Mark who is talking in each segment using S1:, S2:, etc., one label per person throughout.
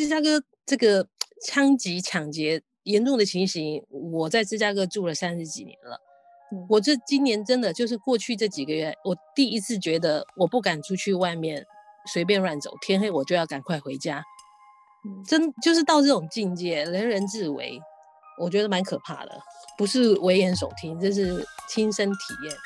S1: 芝加哥这个枪击抢劫严重的情形，我在芝加哥住了三十几年了。嗯、我这今年真的就是过去这几个月，我第一次觉得我不敢出去外面随便乱走，天黑我就要赶快回家。嗯、真就是到这种境界，人人自危，我觉得蛮可怕的。不是危言耸听，这是亲身体验。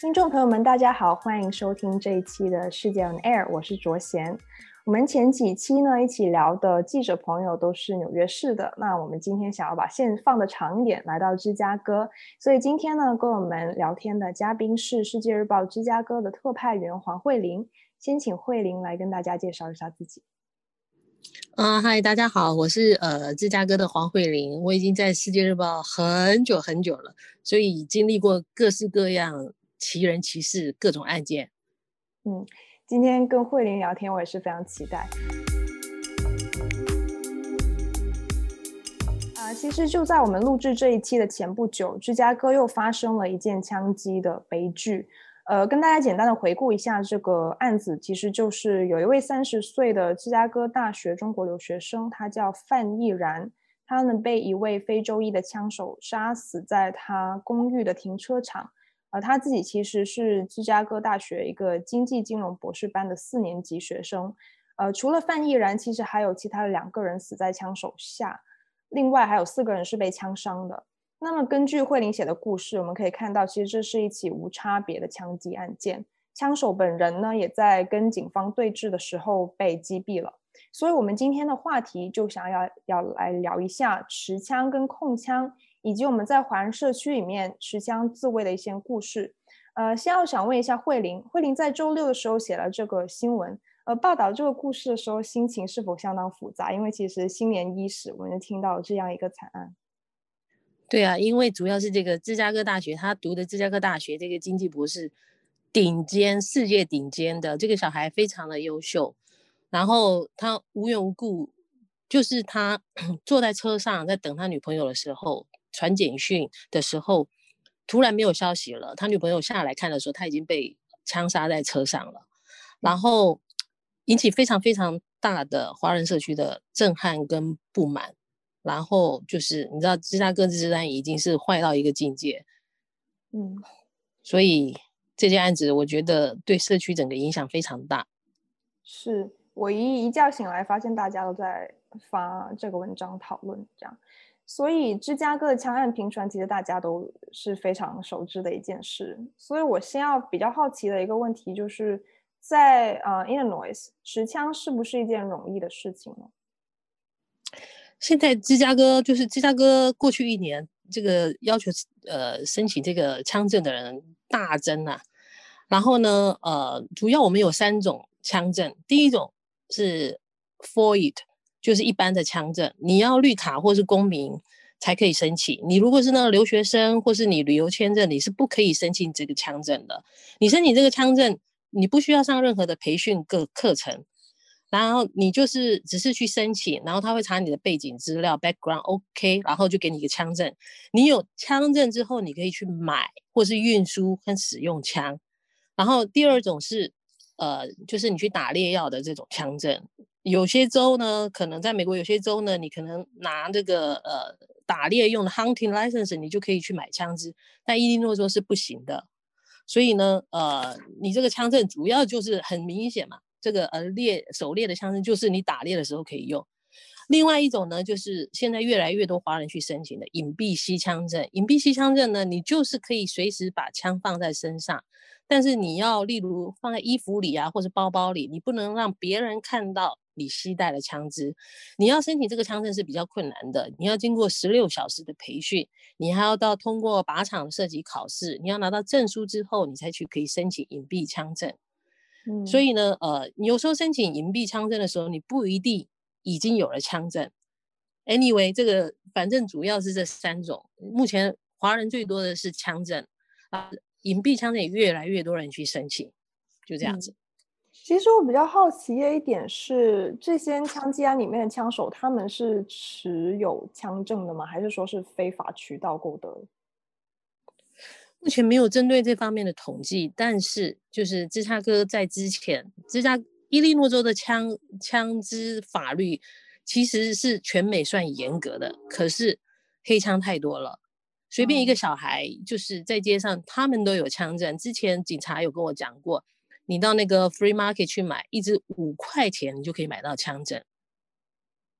S2: 听众朋友们，大家好，欢迎收听这一期的世界 on air，我是卓贤。我们前几期呢一起聊的记者朋友都是纽约市的，那我们今天想要把线放的长一点，来到芝加哥，所以今天呢跟我们聊天的嘉宾是世界日报芝加哥的特派员黄慧玲，先请慧玲来跟大家介绍一下自己。
S1: 啊，嗨，大家好，我是呃芝加哥的黄慧玲，我已经在世界日报很久很久了，所以经历过各式各样。奇人奇事，各种案件。
S2: 嗯，今天跟慧玲聊天，我也是非常期待。啊、其实就在我们录制这一期的前不久，芝加哥又发生了一件枪击的悲剧。呃，跟大家简单的回顾一下这个案子，其实就是有一位三十岁的芝加哥大学中国留学生，他叫范毅然，他呢被一位非洲裔的枪手杀死在他公寓的停车场。呃，他自己其实是芝加哥大学一个经济金融博士班的四年级学生。呃，除了范毅然，其实还有其他的两个人死在枪手下，另外还有四个人是被枪伤的。那么，根据慧玲写的故事，我们可以看到，其实这是一起无差别的枪击案件。枪手本人呢，也在跟警方对峙的时候被击毙了。所以，我们今天的话题就想要要来聊一下持枪跟控枪。以及我们在华人社区里面持枪自卫的一些故事，呃，先要想问一下慧玲，慧玲在周六的时候写了这个新闻，呃，报道这个故事的时候，心情是否相当复杂？因为其实新年伊始，我们就听到这样一个惨案。
S1: 对啊，因为主要是这个芝加哥大学，他读的芝加哥大学这个经济博士，顶尖世界顶尖的这个小孩非常的优秀，然后他无缘无故，就是他 坐在车上在等他女朋友的时候。传简讯的时候，突然没有消息了。他女朋友下来看的时候，他已经被枪杀在车上了，然后引起非常非常大的华人社区的震撼跟不满。然后就是你知道，芝加哥治安已经是坏到一个境界，嗯，所以这件案子我觉得对社区整个影响非常大。
S2: 是我一一觉醒来，发现大家都在发这个文章讨论这样。所以芝加哥的枪案频传，其实大家都是非常熟知的一件事。所以我先要比较好奇的一个问题，就是在呃 Illinois 持枪是不是一件容易的事情呢？
S1: 现在芝加哥就是芝加哥过去一年这个要求呃申请这个枪证的人大增啊。然后呢呃主要我们有三种枪证，第一种是 FOID 就是一般的枪证，你要绿卡或是公民才可以申请。你如果是那个留学生或是你旅游签证，你是不可以申请这个枪证的。你申请这个枪证，你不需要上任何的培训课课程，然后你就是只是去申请，然后他会查你的背景资料 background OK，然后就给你一个枪证。你有枪证之后，你可以去买或是运输跟使用枪。然后第二种是，呃，就是你去打猎要的这种枪证。有些州呢，可能在美国有些州呢，你可能拿这个呃打猎用的 hunting license，你就可以去买枪支，但伊利诺州是不行的。所以呢，呃，你这个枪证主要就是很明显嘛，这个呃猎狩猎的枪证就是你打猎的时候可以用。另外一种呢，就是现在越来越多华人去申请的隐蔽吸枪证。隐蔽吸枪证呢，你就是可以随时把枪放在身上，但是你要例如放在衣服里啊，或是包包里，你不能让别人看到。你携带了枪支，你要申请这个枪证是比较困难的。你要经过十六小时的培训，你还要到通过靶场射击考试，你要拿到证书之后，你才去可以申请隐蔽枪证。嗯，所以呢，呃，你有时候申请隐蔽枪证的时候，你不一定已经有了枪证。Anyway，这个反正主要是这三种。目前华人最多的是枪证啊，隐蔽枪证也越来越多人去申请，就这样子。嗯
S2: 其实我比较好奇的一点是，这些枪击案里面的枪手，他们是持有枪证的吗？还是说是非法渠道购得？
S1: 目前没有针对这方面的统计，但是就是芝加哥在之前，芝加伊利诺州的枪枪支法律其实是全美算严格的，可是黑枪太多了，随便一个小孩就是在街上，他们都有枪证。之前警察有跟我讲过，你到那个 free market 去买一支五块钱，你就可以买到枪针。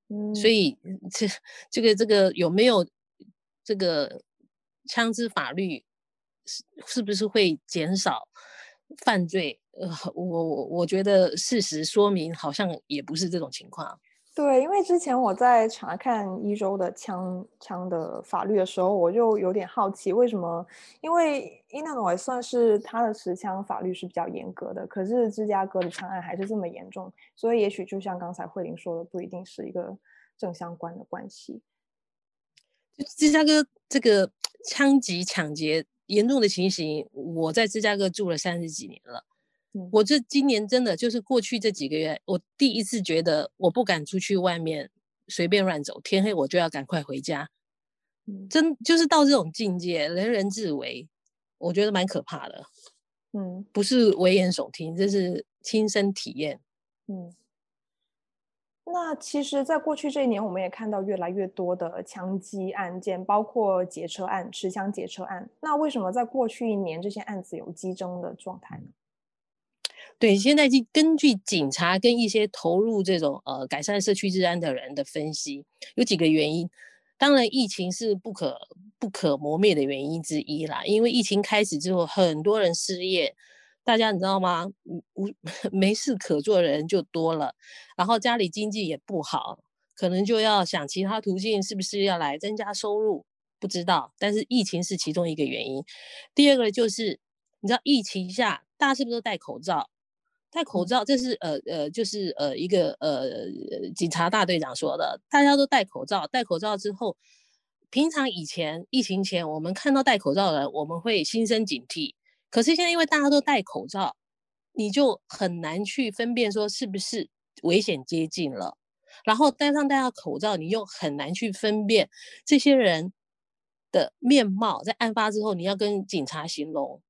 S1: 嗯，所以这这个这个有没有这个枪支法律？是是不是会减少犯罪？呃，我我我觉得事实说明好像也不是这种情况。
S2: 对，因为之前我在查看一周的枪枪的法律的时候，我就有点好奇，为什么？因为伊利诺算是他的持枪法律是比较严格的，可是芝加哥的枪案还是这么严重，所以也许就像刚才慧玲说的，不一定是一个正相关的关系。
S1: 芝加哥这个枪击抢劫。严重的情形，我在芝加哥住了三十几年了。嗯，我这今年真的就是过去这几个月，我第一次觉得我不敢出去外面随便乱走，天黑我就要赶快回家。嗯，真就是到这种境界，人人自危，我觉得蛮可怕的。嗯，不是危言耸听，这是亲身体验。嗯。
S2: 那其实，在过去这一年，我们也看到越来越多的枪击案件，包括劫车案、持枪劫车案。那为什么在过去一年这些案子有激增的状态呢？
S1: 对，现在就根据警察跟一些投入这种呃改善社区治安的人的分析，有几个原因。当然，疫情是不可不可磨灭的原因之一啦。因为疫情开始之后，很多人失业。大家你知道吗？无 没事可做的人就多了，然后家里经济也不好，可能就要想其他途径，是不是要来增加收入？不知道。但是疫情是其中一个原因。第二个就是，你知道疫情下大家是不是都戴口罩？戴口罩，这是呃呃，就是呃一个呃警察大队长说的，大家都戴口罩。戴口罩之后，平常以前疫情前，我们看到戴口罩的人，我们会心生警惕。可是现在，因为大家都戴口罩，你就很难去分辨说是不是危险接近了。然后戴上戴上口罩，你又很难去分辨这些人的面貌。在案发之后，你要跟警察形容，嗯，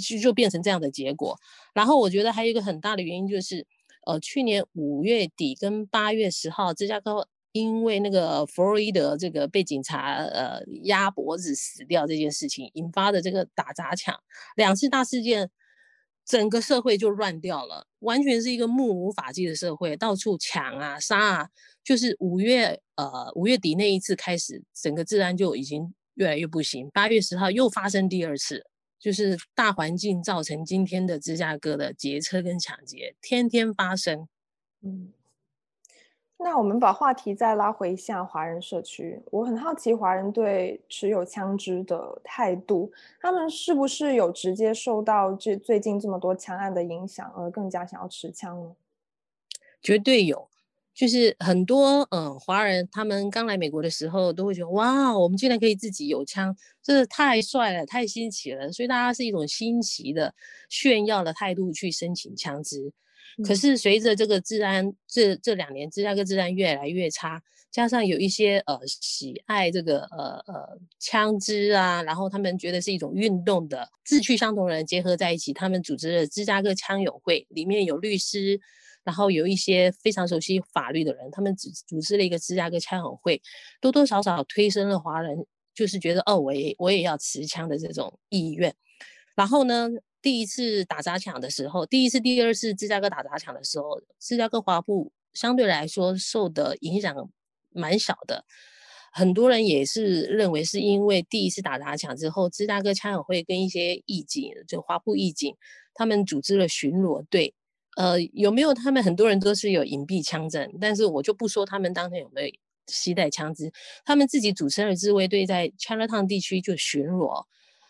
S1: 就就变成这样的结果。然后我觉得还有一个很大的原因就是，呃，去年五月底跟八月十号，芝加哥。因为那个弗洛伊德这个被警察呃压脖子死掉这件事情引发的这个打砸抢两次大事件，整个社会就乱掉了，完全是一个目无法纪的社会，到处抢啊杀啊。就是五月呃五月底那一次开始，整个治安就已经越来越不行。八月十号又发生第二次，就是大环境造成今天的芝加哥的劫车跟抢劫，天天发生。嗯。
S2: 那我们把话题再拉回一下华人社区，我很好奇华人对持有枪支的态度，他们是不是有直接受到这最近这么多枪案的影响而更加想要持枪呢？
S1: 绝对有，就是很多嗯华人，他们刚来美国的时候都会觉得哇，我们竟然可以自己有枪，真是太帅了，太新奇了，所以大家是一种新奇的炫耀的态度去申请枪支。可是随着这个治安这这两年芝加哥治安越来越差，加上有一些呃喜爱这个呃呃枪支啊，然后他们觉得是一种运动的志趣相同的人结合在一起，他们组织了芝加哥枪友会，里面有律师，然后有一些非常熟悉法律的人，他们组组织了一个芝加哥枪友会，多多少少推升了华人就是觉得哦，我也我也要持枪的这种意愿，然后呢，第一次打砸抢的时候，第一次、第二次芝加哥打砸抢的时候，芝加哥华埠相对来说受的影响蛮小的。很多人也是认为是因为第一次打砸抢之后，芝加哥枪友会跟一些义警，就华埠义警，他们组织了巡逻队。呃，有没有他们很多人都是有隐蔽枪证，但是我就不说他们当天有没有携带枪支，他们自己组成的自卫队，在 Chinatown 地区就巡逻。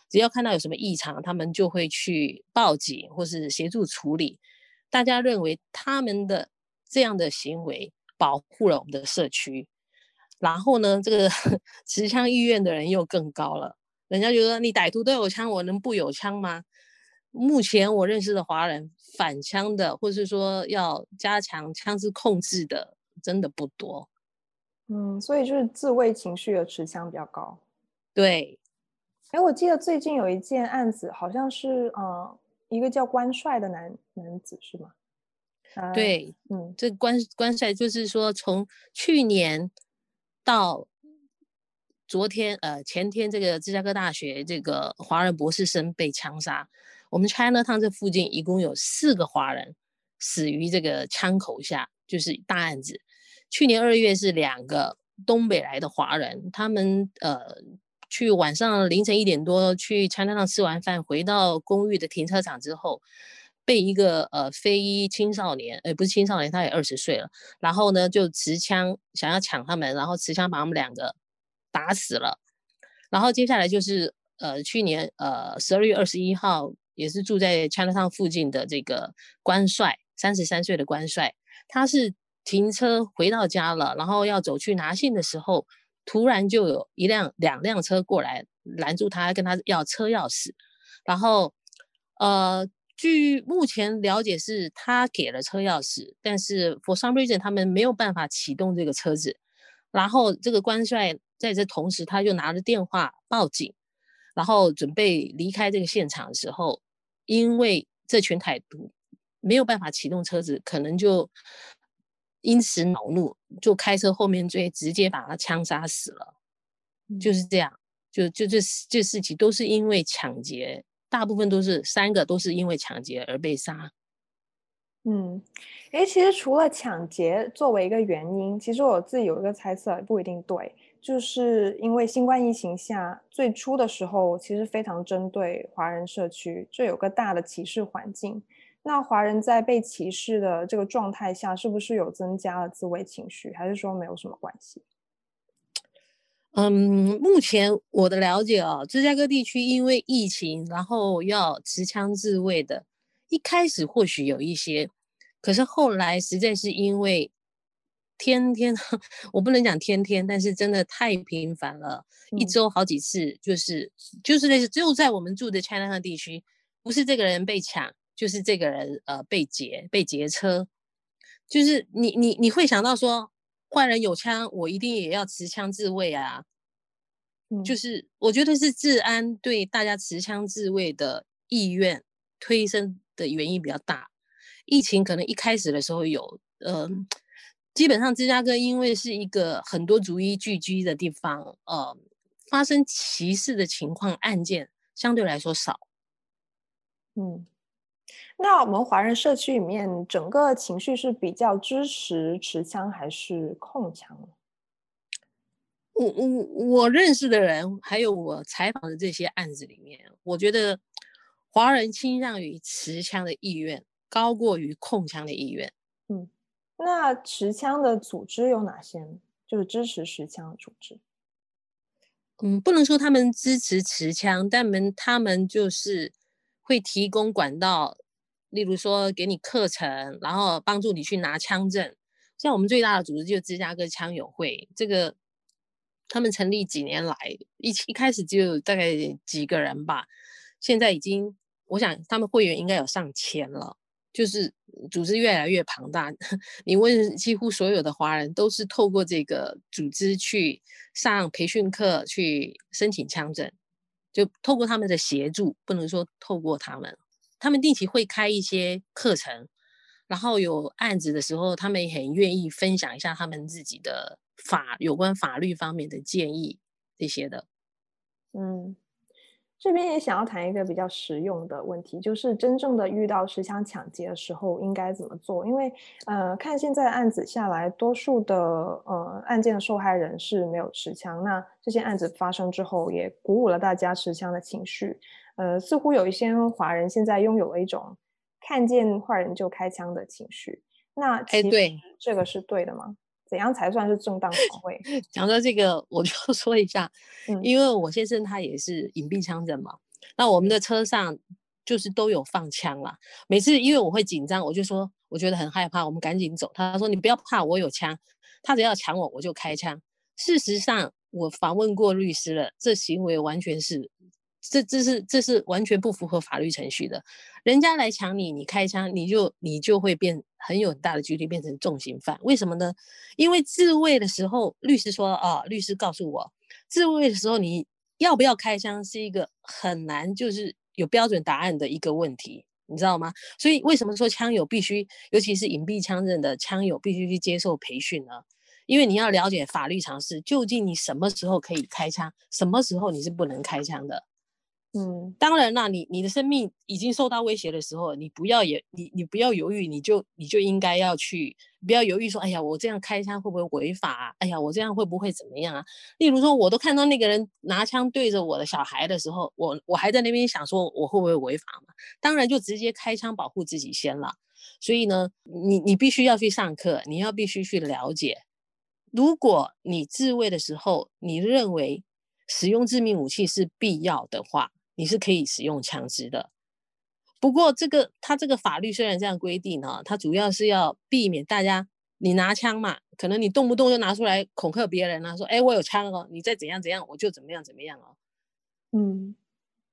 S1: 只要看到有什么异常，他们就会去报警或是协助处理。大家认为他们的这样的行为保护了我们的社区，然后呢，这个 持枪意愿的人又更高了。人家觉得你歹徒都有枪，我能不有枪吗？目前我认识的华人反枪的，或是说要加强枪支控制的，真的不多。
S2: 嗯，所以就是自卫情绪的持枪比较高。
S1: 对。
S2: 哎，我记得最近有一件案子，好像是呃一个叫关帅的男男子是吗？
S1: 呃、对，嗯，这关关帅就是说，从去年到昨天，呃，前天，这个芝加哥大学这个华人博士生被枪杀。我们 Chinatown 这附近一共有四个华人死于这个枪口下，就是大案子。去年二月是两个东北来的华人，他们呃去晚上凌晨一点多去 Chinatown 吃完饭，回到公寓的停车场之后，被一个呃非裔青少年，呃不是青少年，他也二十岁了，然后呢就持枪想要抢他们，然后持枪把他们两个打死了。然后接下来就是呃去年呃十二月二十一号。也是住在 Chinatown 附近的这个关帅，三十三岁的关帅，他是停车回到家了，然后要走去拿信的时候，突然就有一辆两辆车过来拦住他，跟他要车钥匙。然后，呃，据目前了解是他给了车钥匙，但是 for some reason 他们没有办法启动这个车子。然后这个关帅在这同时，他就拿着电话报警，然后准备离开这个现场的时候。因为这群歹徒没有办法启动车子，可能就因此恼怒，就开车后面追，直接把他枪杀死了。嗯、就是这样，就就这这事情都是因为抢劫，大部分都是三个都是因为抢劫而被杀。
S2: 嗯，诶，其实除了抢劫作为一个原因，其实我自己有一个猜测，不一定对。就是因为新冠疫情下，最初的时候其实非常针对华人社区，这有个大的歧视环境。那华人在被歧视的这个状态下，是不是有增加了自卫情绪，还是说没有什么关系？
S1: 嗯，目前我的了解啊，芝加哥地区因为疫情，然后要持枪自卫的，一开始或许有一些，可是后来实在是因为。天天，我不能讲天天，但是真的太频繁了，嗯、一周好几次，就是就是类似，只有在我们住的 Chinatown 地区，不是这个人被抢，就是这个人呃被劫被劫车，就是你你你会想到说，坏人有枪，我一定也要持枪自卫啊，嗯、就是我觉得是治安对大家持枪自卫的意愿推升的原因比较大，疫情可能一开始的时候有呃。基本上，芝加哥因为是一个很多族裔聚居的地方，呃，发生歧视的情况案件相对来说少。
S2: 嗯，那我们华人社区里面，整个情绪是比较支持持枪还是控枪？
S1: 我我我认识的人，还有我采访的这些案子里面，我觉得华人倾向于持枪的意愿高过于控枪的意愿。
S2: 那持枪的组织有哪些？就是支持持枪的组织。
S1: 嗯，不能说他们支持持枪，但们他们就是会提供管道，例如说给你课程，然后帮助你去拿枪证。像我们最大的组织就是芝加哥枪友会，这个他们成立几年来，一一开始就大概几个人吧，现在已经，我想他们会员应该有上千了。就是组织越来越庞大，你问几乎所有的华人都是透过这个组织去上培训课，去申请枪证，就透过他们的协助，不能说透过他们，他们定期会开一些课程，然后有案子的时候，他们也很愿意分享一下他们自己的法有关法律方面的建议这些的，
S2: 嗯。这边也想要谈一个比较实用的问题，就是真正的遇到持枪抢劫的时候应该怎么做？因为，呃，看现在的案子下来，多数的呃案件的受害人是没有持枪。那这些案子发生之后，也鼓舞了大家持枪的情绪。呃，似乎有一些华人现在拥有了一种看见坏人就开枪的情绪。那其实这个是对的吗？怎样才算是正当防卫？
S1: 讲到这个，我就说一下，嗯、因为我先生他也是隐蔽枪人嘛，那我们的车上就是都有放枪啦。每次因为我会紧张，我就说我觉得很害怕，我们赶紧走。他说你不要怕，我有枪，他只要抢我，我就开枪。事实上，我访问过律师了，这行为完全是。这这是这是完全不符合法律程序的。人家来抢你，你开枪，你就你就会变很有很大的几率变成重刑犯。为什么呢？因为自卫的时候，律师说啊，律师告诉我，自卫的时候你要不要开枪是一个很难就是有标准答案的一个问题，你知道吗？所以为什么说枪友必须，尤其是隐蔽枪刃的枪友必须去接受培训呢？因为你要了解法律常识，究竟你什么时候可以开枪，什么时候你是不能开枪的。嗯，当然啦，你你的生命已经受到威胁的时候，你不要也你你不要犹豫，你就你就应该要去，不要犹豫说，哎呀，我这样开枪会不会违法啊？哎呀，我这样会不会怎么样啊？例如说，我都看到那个人拿枪对着我的小孩的时候，我我还在那边想说，我会不会违法嘛？当然就直接开枪保护自己先了。所以呢，你你必须要去上课，你要必须去了解。如果你自卫的时候，你认为使用致命武器是必要的话，你是可以使用枪支的。不过，这个他这个法律虽然这样规定呢，它主要是要避免大家你拿枪嘛，可能你动不动就拿出来恐吓别人啊，说哎我有枪哦，你再怎样怎样我就怎么样怎么样哦。嗯，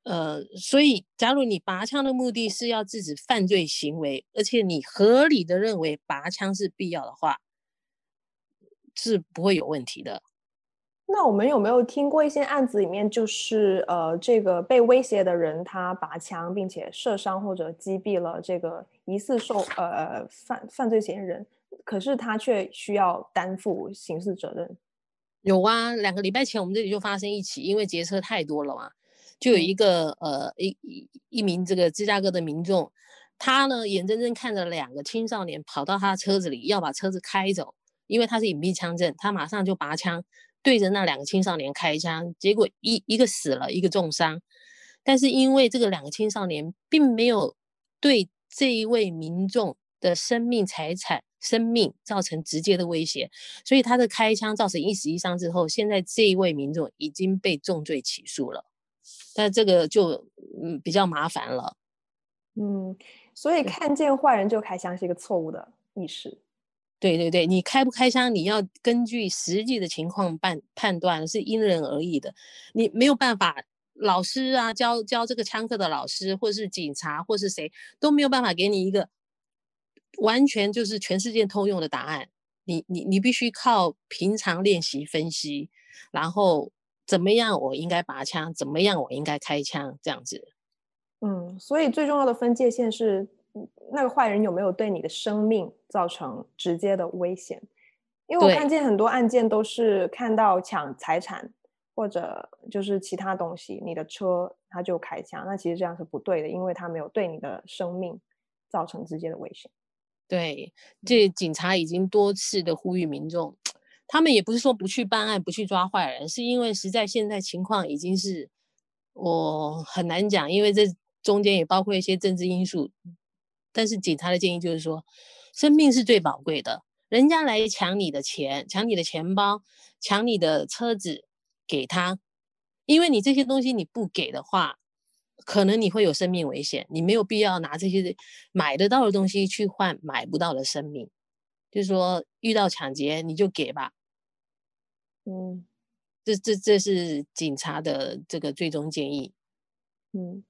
S1: 呃，所以假如你拔枪的目的是要制止犯罪行为，而且你合理的认为拔枪是必要的话。是不会有问题的。
S2: 那我们有没有听过一些案子里面，就是呃，这个被威胁的人他拔枪，并且射伤或者击毙了这个疑似受呃犯犯罪嫌疑人，可是他却需要担负刑事责任？
S1: 有啊，两个礼拜前我们这里就发生一起，因为劫车太多了嘛，就有一个呃一一一名这个芝加哥的民众，他呢眼睁睁看着两个青少年跑到他的车子里，要把车子开走。因为他是隐蔽枪阵，他马上就拔枪对着那两个青少年开枪，结果一一个死了，一个重伤。但是因为这个两个青少年并没有对这一位民众的生命、财产、生命造成直接的威胁，所以他的开枪造成一死一伤之后，现在这一位民众已经被重罪起诉了。但这个就嗯比较麻烦了。
S2: 嗯，所以看见坏人就开枪是一个错误的意识。
S1: 对对对，你开不开枪，你要根据实际的情况判判断，是因人而异的。你没有办法，老师啊，教教这个枪课的老师，或是警察，或是谁，都没有办法给你一个完全就是全世界通用的答案。你你你必须靠平常练习分析，然后怎么样我应该拔枪，怎么样我应该开枪，这样子。
S2: 嗯，所以最重要的分界线是。那个坏人有没有对你的生命造成直接的危险？因为我看见很多案件都是看到抢财产或者就是其他东西，你的车他就开枪，那其实这样是不对的，因为他没有对你的生命造成直接的危险。
S1: 对，这警察已经多次的呼吁民众，他们也不是说不去办案、不去抓坏人，是因为实在现在情况已经是我很难讲，因为这中间也包括一些政治因素。但是警察的建议就是说，生命是最宝贵的。人家来抢你的钱，抢你的钱包，抢你的车子，给他，因为你这些东西你不给的话，可能你会有生命危险。你没有必要拿这些买得到的东西去换买不到的生命。就是说，遇到抢劫你就给吧。嗯，这这这是警察的这个最终建议。嗯。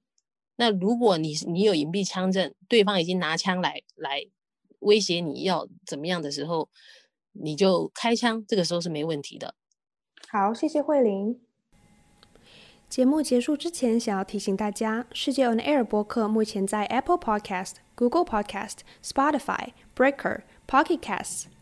S1: 那如果你你有隐蔽枪证，对方已经拿枪来来威胁你要怎么样的时候，你就开枪，这个时候是没问题的。
S2: 好，谢谢慧玲。节目结束之前，想要提醒大家，世界 On Air 播客目前在 Apple Podcast、Google Podcast、Spotify、Breaker、Pocket Casts。